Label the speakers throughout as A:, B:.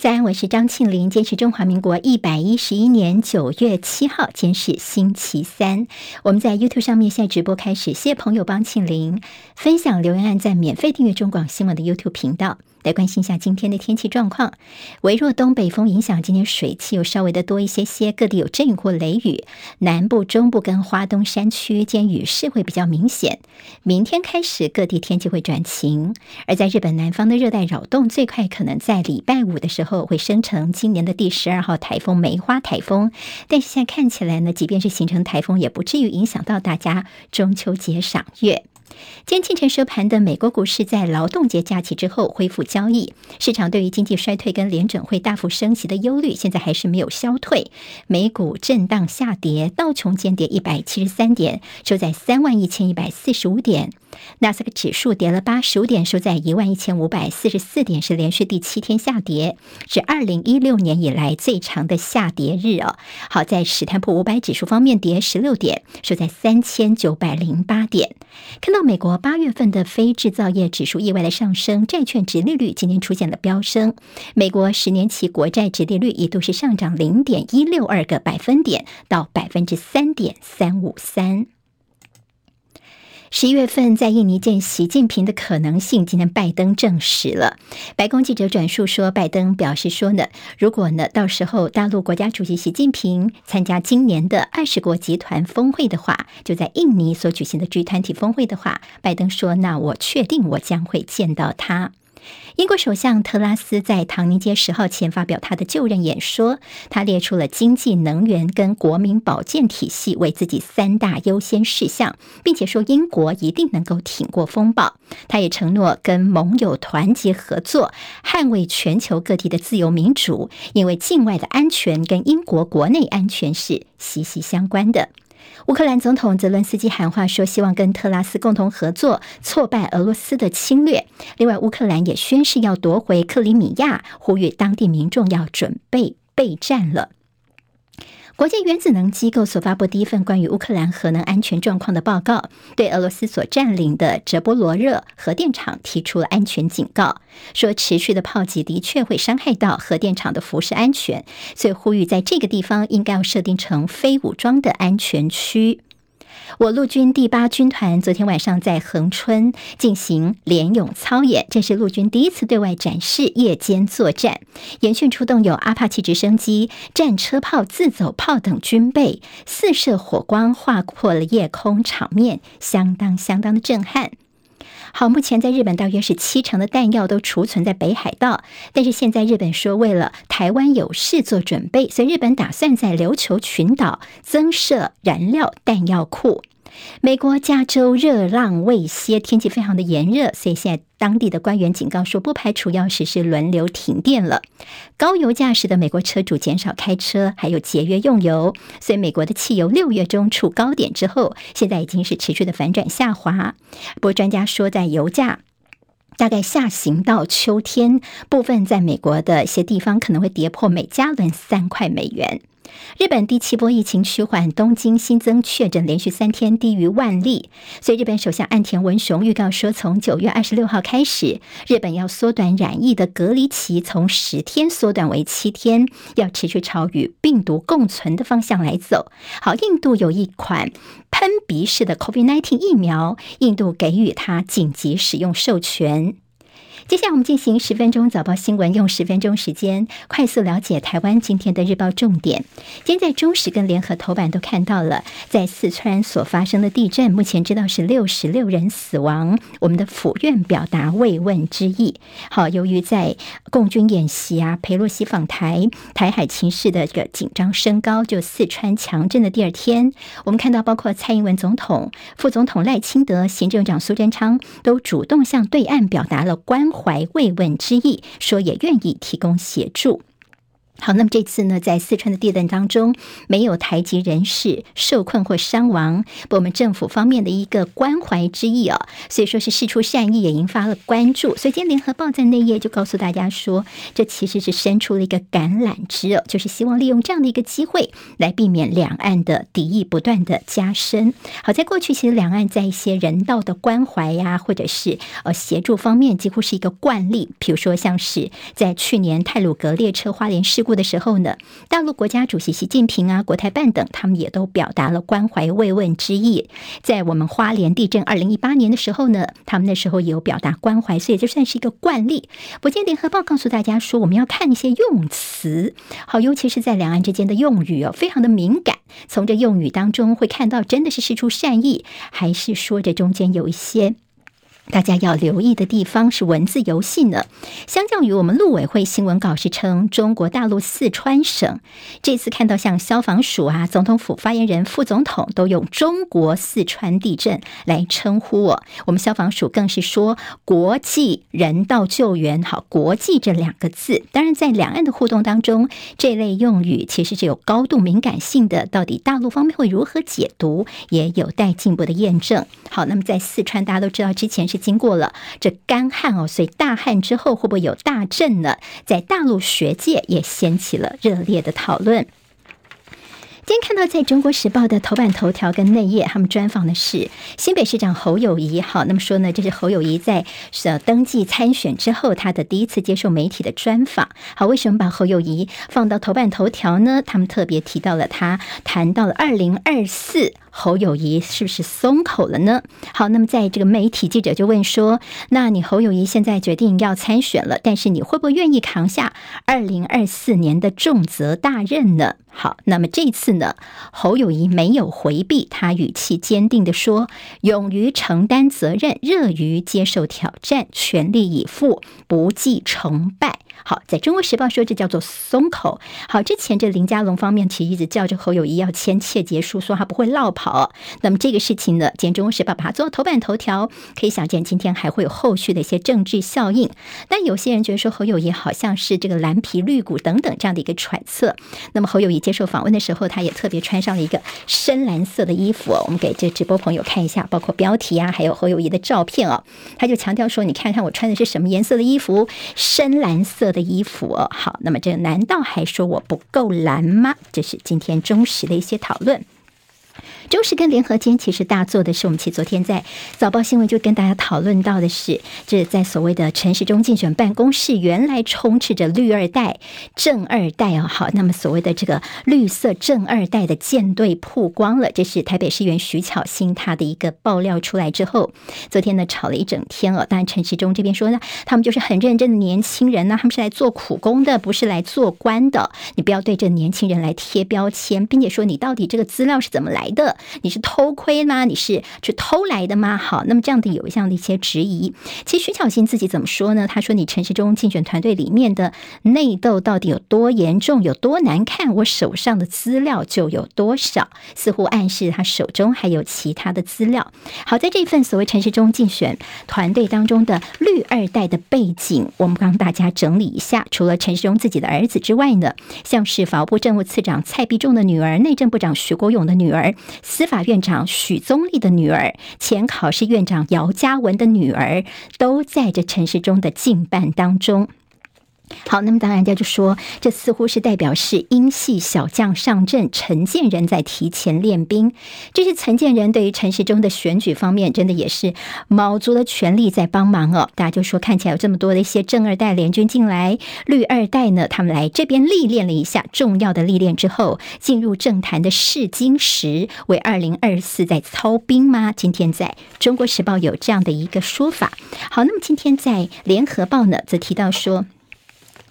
A: 在安，我是张庆玲。今天是中华民国一百一十一年九月七号，今天是星期三。我们在 YouTube 上面现在直播开始，谢谢朋友帮庆玲分享留言，按赞免费订阅中广新闻的 YouTube 频道。来关心一下今天的天气状况。微弱东北风影响，今天水汽又稍微的多一些些，各地有阵雨或雷雨。南部、中部跟花东山区间雨势会比较明显。明天开始各地天气会转晴。而在日本南方的热带扰动，最快可能在礼拜五的时候会生成今年的第十二号台风梅花台风。但是现在看起来呢，即便是形成台风，也不至于影响到大家中秋节赏月。今天清晨收盘的美国股市在劳动节假期之后恢复交易，市场对于经济衰退跟联准会大幅升息的忧虑现在还是没有消退。美股震荡下跌，道琼间跌一百七十三点，收在三万一千一百四十五点。纳斯达克指数跌了八十五点，收在一万一千五百四十四点，是连续第七天下跌，是二零一六年以来最长的下跌日哦。好在史坦普五百指数方面跌十六点，收在三千九百零八点。看到美国八月份的非制造业指数意外的上升，债券殖利率今天出现了飙升，美国十年期国债殖利率一度是上涨零点一六二个百分点到百分之三点三五三。十一月份在印尼见习近平的可能性，今天拜登证实了。白宫记者转述说，拜登表示说呢，如果呢到时候大陆国家主席习近平参加今年的二十国集团峰会的话，就在印尼所举行的 G 团体峰会的话，拜登说，那我确定我将会见到他。英国首相特拉斯在唐宁街十号前发表他的就任演说，他列出了经济、能源跟国民保健体系为自己三大优先事项，并且说英国一定能够挺过风暴。他也承诺跟盟友团结合作，捍卫全球各地的自由民主，因为境外的安全跟英国国内安全是息息相关的。乌克兰总统泽伦斯基喊话说，希望跟特拉斯共同合作，挫败俄罗斯的侵略。另外，乌克兰也宣誓要夺回克里米亚，呼吁当地民众要准备备战了。国际原子能机构所发布第一份关于乌克兰核能安全状况的报告，对俄罗斯所占领的泽波罗热核电厂提出了安全警告，说持续的炮击的确会伤害到核电厂的辐射安全，所以呼吁在这个地方应该要设定成非武装的安全区。我陆军第八军团昨天晚上在恒春进行联勇操演，这是陆军第一次对外展示夜间作战。演训出动有阿帕奇直升机、战车炮、自走炮等军备，四射火光划破了夜空，场面相当相当的震撼。好，目前在日本大约是七成的弹药都储存在北海道，但是现在日本说为了台湾有事做准备，所以日本打算在琉球群岛增设燃料弹药库。美国加州热浪未歇，天气非常的炎热，所以现在当地的官员警告说，不排除要实施轮流停电了。高油价使得美国车主减少开车，还有节约用油，所以美国的汽油六月中处高点之后，现在已经是持续的反转下滑。不过专家说，在油价大概下行到秋天，部分在美国的一些地方可能会跌破每加仑三块美元。日本第七波疫情趋缓，东京新增确诊连续三天低于万例，所以日本首相岸田文雄预告说，从九月二十六号开始，日本要缩短染疫的隔离期，从十天缩短为七天，要持续朝与病毒共存的方向来走。好，印度有一款喷鼻式的 COVID-19 疫苗，印度给予它紧急使用授权。接下来我们进行十分钟早报新闻，用十分钟时间快速了解台湾今天的日报重点。今天在中时跟联合头版都看到了，在四川所发生的地震，目前知道是六十六人死亡。我们的府院表达慰问之意。好，由于在共军演习啊，裴洛西访台，台海情势的这个紧张升高，就四川强震的第二天，我们看到包括蔡英文总统、副总统赖清德、行政长苏贞昌都主动向对岸表达了关怀慰问之意，说也愿意提供协助。好，那么这次呢，在四川的地震当中，没有台籍人士受困或伤亡，我们政府方面的一个关怀之意啊，所以说是事出善意，也引发了关注。所以今天联合报在内页就告诉大家说，这其实是伸出了一个橄榄枝哦，就是希望利用这样的一个机会来避免两岸的敌意不断的加深。好，在过去其实两岸在一些人道的关怀呀、或者是呃协助方面，几乎是一个惯例。比如说像是在去年泰鲁阁列车花莲事故。的时候呢，大陆国家主席习近平啊、国台办等，他们也都表达了关怀慰问之意。在我们花莲地震二零一八年的时候呢，他们那时候也有表达关怀，所以这算是一个惯例。不见联合报告诉大家说，我们要看一些用词，好，尤其是在两岸之间的用语哦，非常的敏感。从这用语当中会看到，真的是事出善意，还是说这中间有一些。大家要留意的地方是文字游戏呢。相较于我们陆委会新闻稿是称中国大陆四川省，这次看到像消防署啊、总统府发言人、副总统都用中国四川地震来称呼我。我们消防署更是说国际人道救援，好，国际这两个字。当然，在两岸的互动当中，这类用语其实是有高度敏感性的。到底大陆方面会如何解读，也有待进一步的验证。好，那么在四川，大家都知道之前是。经过了这干旱哦，所以大旱之后会不会有大震呢？在大陆学界也掀起了热烈的讨论。今天看到在中国时报的头版头条跟内页，他们专访的是新北市长侯友谊。好，那么说呢，这是侯友谊在呃登记参选之后，他的第一次接受媒体的专访。好，为什么把侯友谊放到头版头条呢？他们特别提到了他谈到了二零二四。侯友谊是不是松口了呢？好，那么在这个媒体记者就问说：“那你侯友谊现在决定要参选了，但是你会不会愿意扛下二零二四年的重责大任呢？”好，那么这次呢，侯友谊没有回避，他语气坚定地说：“勇于承担责任，乐于接受挑战，全力以赴，不计成败。”好，在中国时报说这叫做松口。好，之前这林佳龙方面其实一直叫着侯友谊要签切结书，说他不会落跑。那么这个事情呢，今天中国时报把它做头版头条，可以想见今天还会有后续的一些政治效应。但有些人觉得说侯友谊好像是这个蓝皮绿骨等等这样的一个揣测。那么侯友谊接受访问的时候，他也特别穿上了一个深蓝色的衣服。我们给这直播朋友看一下，包括标题啊，还有侯友谊的照片哦。他就强调说：“你看看我穿的是什么颜色的衣服？深蓝色。”色的衣服，好，那么这难道还说我不够蓝吗？这是今天忠实的一些讨论。中时跟联合间其实大做的是，我们其昨天在早报新闻就跟大家讨论到的是，这在所谓的陈时中竞选办公室，原来充斥着绿二代、正二代哦。好，那么所谓的这个绿色正二代的舰队曝光了，这是台北市议员徐巧芯他的一个爆料出来之后，昨天呢吵了一整天哦。当然陈时中这边说呢，他们就是很认真的年轻人呢，他们是来做苦工的，不是来做官的。你不要对这年轻人来贴标签，并且说你到底这个资料是怎么来的。你是偷窥吗？你是去偷来的吗？好，那么这样的有这样的一些质疑。其实徐巧芯自己怎么说呢？他说：“你陈时中竞选团队里面的内斗到底有多严重，有多难看？我手上的资料就有多少。”似乎暗示他手中还有其他的资料。好，在这份所谓陈时中竞选团队当中的绿二代的背景，我们帮大家整理一下。除了陈时中自己的儿子之外呢，像是法务部政务次长蔡必仲的女儿，内政部长徐国勇的女儿。司法院长许宗力的女儿，前考试院长姚嘉文的女儿，都在这陈时中的敬办当中。好，那么当然，大家就说，这似乎是代表是英系小将上阵，陈建仁在提前练兵。这是陈建仁对于陈时中的选举方面，真的也是卯足了全力在帮忙哦。大家就说，看起来有这么多的一些正二代联军进来，绿二代呢，他们来这边历练了一下重要的历练之后，进入政坛的试金石，为二零二四在操兵吗？今天在中国时报有这样的一个说法。好，那么今天在联合报呢，则提到说。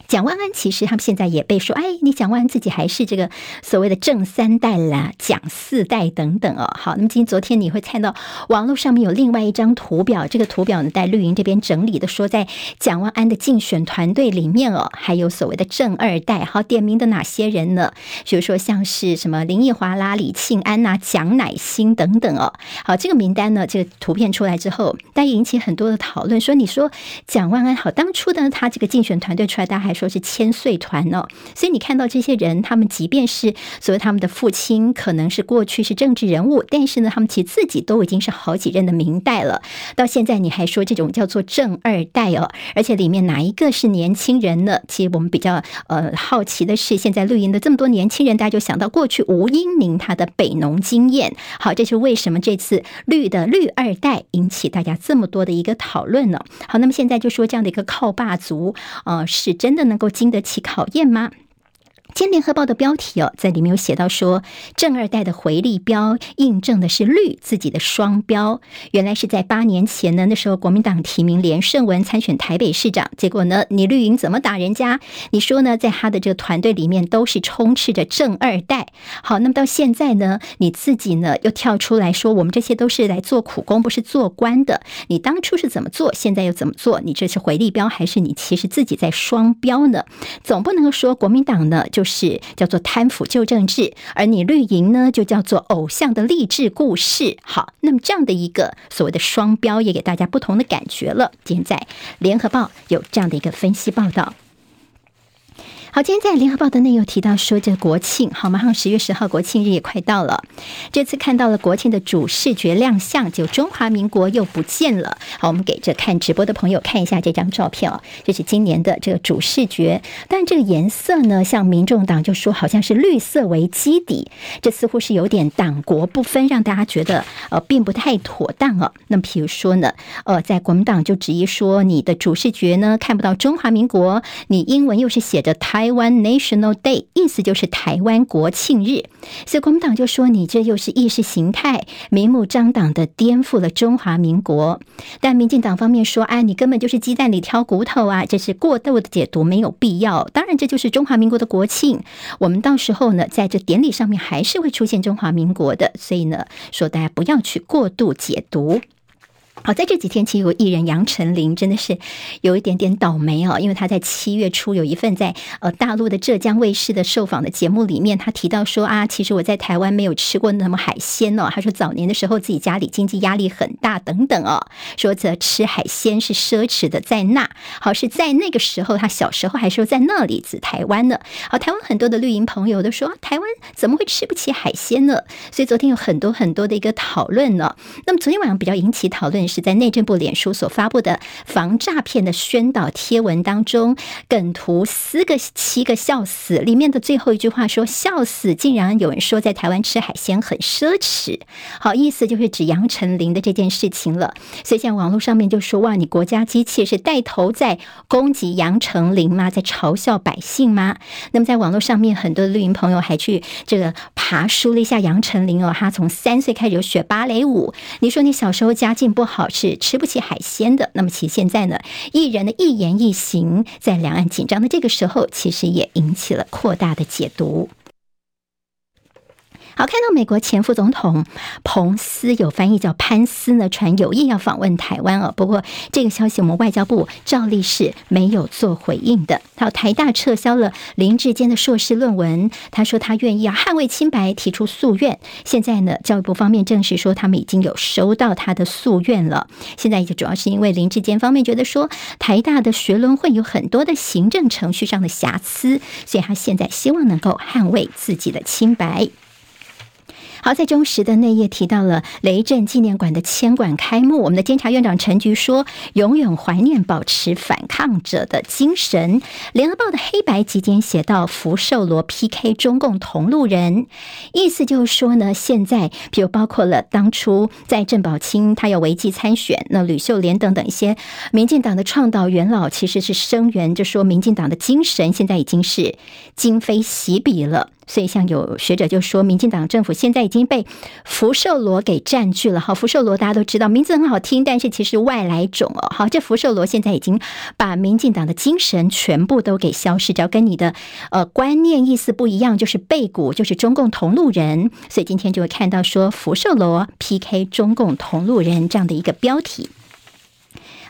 A: 蒋万安其实他们现在也被说，哎，你蒋万安自己还是这个所谓的正三代啦，蒋四代等等哦。好，那么今昨天你会看到网络上面有另外一张图表，这个图表呢，在绿营这边整理的说，在蒋万安的竞选团队里面哦，还有所谓的正二代，好，点名的哪些人呢？比如说像是什么林奕华啦、李庆安呐、蒋乃馨等等哦。好，这个名单呢，这个图片出来之后，大家引起很多的讨论，说你说蒋万安好，当初呢，他这个竞选团队出来，大家还。说是千岁团哦。所以你看到这些人，他们即便是所谓他们的父亲可能是过去是政治人物，但是呢，他们其实自己都已经是好几任的明代了。到现在你还说这种叫做正二代哦，而且里面哪一个是年轻人呢？其实我们比较呃好奇的是，现在绿营的这么多年轻人，大家就想到过去吴英明他的北农经验。好，这是为什么这次绿的绿二代引起大家这么多的一个讨论呢？好，那么现在就说这样的一个靠爸族，呃，是真的能够经得起考验吗？今天联合报的标题哦，在里面有写到说，正二代的回力标印证的是绿自己的双标。原来是在八年前呢，那时候国民党提名连胜文参选台北市长，结果呢，你绿营怎么打人家？你说呢，在他的这个团队里面都是充斥着正二代。好，那么到现在呢，你自己呢又跳出来说，我们这些都是来做苦工，不是做官的。你当初是怎么做，现在又怎么做？你这是回力标，还是你其实自己在双标呢？总不能说国民党呢就是。是叫做贪腐旧政治，而你绿营呢就叫做偶像的励志故事。好，那么这样的一个所谓的双标，也给大家不同的感觉了。今天在联合报有这样的一个分析报道。好，今天在联合报的内有提到说，这国庆好，马上十月十号国庆日也快到了。这次看到了国庆的主视觉亮相，就中华民国又不见了。好，我们给这看直播的朋友看一下这张照片哦，这是今年的这个主视觉，但这个颜色呢，像民众党就说好像是绿色为基底，这似乎是有点党国不分，让大家觉得呃并不太妥当哦。那么，比如说呢，呃，在国民党就质疑说，你的主视觉呢看不到中华民国，你英文又是写着台。台湾 National Day 意思就是台湾国庆日，所以国民党就说你这又是意识形态，明目张胆的颠覆了中华民国。但民进党方面说，哎，你根本就是鸡蛋里挑骨头啊，这是过度的解读，没有必要。当然，这就是中华民国的国庆，我们到时候呢，在这典礼上面还是会出现中华民国的，所以呢，说大家不要去过度解读。好，在这几天，其实有艺人杨丞琳真的是有一点点倒霉哦，因为他在七月初有一份在呃大陆的浙江卫视的受访的节目里面，他提到说啊，其实我在台湾没有吃过那么海鲜哦。他说早年的时候自己家里经济压力很大等等哦，说这吃海鲜是奢侈的，在那好是在那个时候，他小时候还说在那里指台湾呢。好，台湾很多的绿营朋友都说台湾怎么会吃不起海鲜呢？所以昨天有很多很多的一个讨论呢。那么昨天晚上比较引起讨论。是在内政部脸书所发布的防诈骗的宣导贴文当中，梗图四个七个笑死，里面的最后一句话说笑死，竟然有人说在台湾吃海鲜很奢侈，好意思就是指杨丞琳的这件事情了。所以，现在网络上面就说哇，你国家机器是带头在攻击杨丞琳吗？在嘲笑百姓吗？那么，在网络上面，很多的绿营朋友还去这个爬梳了一下杨丞琳哦，他从三岁开始就学芭蕾舞，你说你小时候家境不好？好是吃不起海鲜的。那么其现在呢，艺人的一言一行，在两岸紧张的这个时候，其实也引起了扩大的解读。好，看到美国前副总统彭斯有翻译叫潘斯呢，传有意要访问台湾哦。不过这个消息我们外交部照例是没有做回应的。好，台大撤销了林志坚的硕士论文，他说他愿意要捍卫清白，提出诉愿。现在呢，教育部方面证实说他们已经有收到他的诉愿了。现在也主要是因为林志坚方面觉得说台大的学伦会有很多的行政程序上的瑕疵，所以他现在希望能够捍卫自己的清白。好，在中时的内页提到了雷震纪念馆的迁馆开幕，我们的监察院长陈菊说：“永远怀念，保持反抗者的精神。”联合报的黑白集间写到：“福寿螺 PK 中共同路人”，意思就是说呢，现在比如包括了当初在郑宝清他要违纪参选，那吕秀莲等等一些民进党的倡导元老，其实是声援，就说民进党的精神现在已经是今非昔比了。所以，像有学者就说，民进党政府现在已经被福寿螺给占据了。好，福寿螺大家都知道，名字很好听，但是其实外来种哦。好，这福寿螺现在已经把民进党的精神全部都给消失，只要跟你的呃观念意思不一样，就是背骨，就是中共同路人。所以今天就会看到说福寿螺 PK 中共同路人这样的一个标题。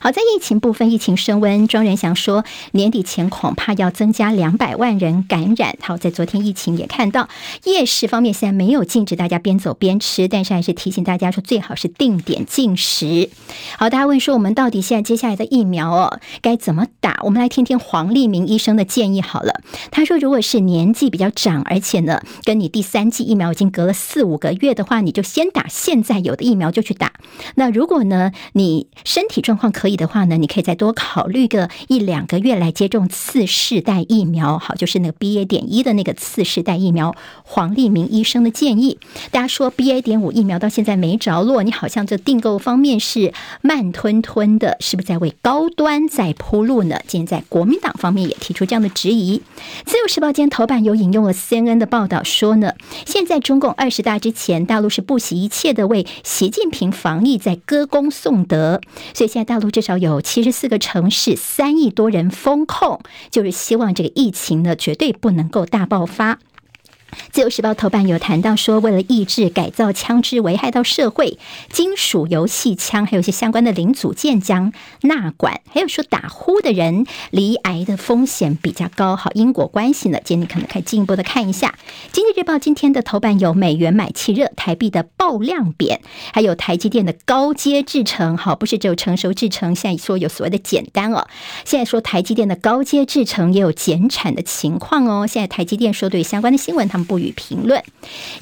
A: 好，在疫情部分，疫情升温，庄仁祥说年底前恐怕要增加两百万人感染。好，在昨天疫情也看到夜市方面现在没有禁止大家边走边吃，但是还是提醒大家说最好是定点进食。好，大家问说我们到底现在接下来的疫苗哦该怎么打？我们来听听黄立明医生的建议好了。他说，如果是年纪比较长，而且呢跟你第三剂疫苗已经隔了四五个月的话，你就先打现在有的疫苗就去打。那如果呢你身体状况可以的话呢，你可以再多考虑个一两个月来接种次世代疫苗，好，就是那个 BA. 点一的那个次世代疫苗。黄立明医生的建议，大家说 BA. 点五疫苗到现在没着落，你好像这订购方面是慢吞吞的，是不是在为高端在铺路呢？今天在国民党方面也提出这样的质疑。自由时报今天头版有引用了 CNN 的报道说呢，现在中共二十大之前，大陆是不惜一切的为习近平防疫在歌功颂德，所以现在大陆至少有七十四个城市，三亿多人封控，就是希望这个疫情呢绝对不能够大爆发。自由时报头版有谈到说，为了抑制改造枪支危害到社会，金属游戏枪还有一些相关的零组件将纳管，还有说打呼的人罹癌的风险比较高，好，因果关系呢？今天你可能可以进一步的看一下。经济日报今天的头版有美元买气热，台币的爆量贬，还有台积电的高阶制程，好，不是只有成熟制程，现在说有所谓的简单哦，现在说台积电的高阶制程也有减产的情况哦。现在台积电说对相关的新闻，他不予评论，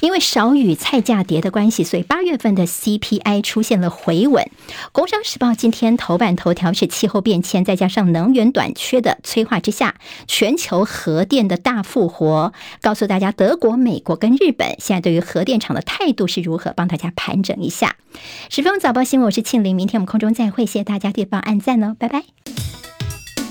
A: 因为少与菜价跌的关系，所以八月份的 CPI 出现了回稳。工商时报今天头版头条是气候变迁，再加上能源短缺的催化之下，全球核电的大复活。告诉大家，德国、美国跟日本现在对于核电厂的态度是如何，帮大家盘整一下。十分早报新闻，我是庆玲，明天我们空中再会，谢谢大家点报按赞哦，拜拜。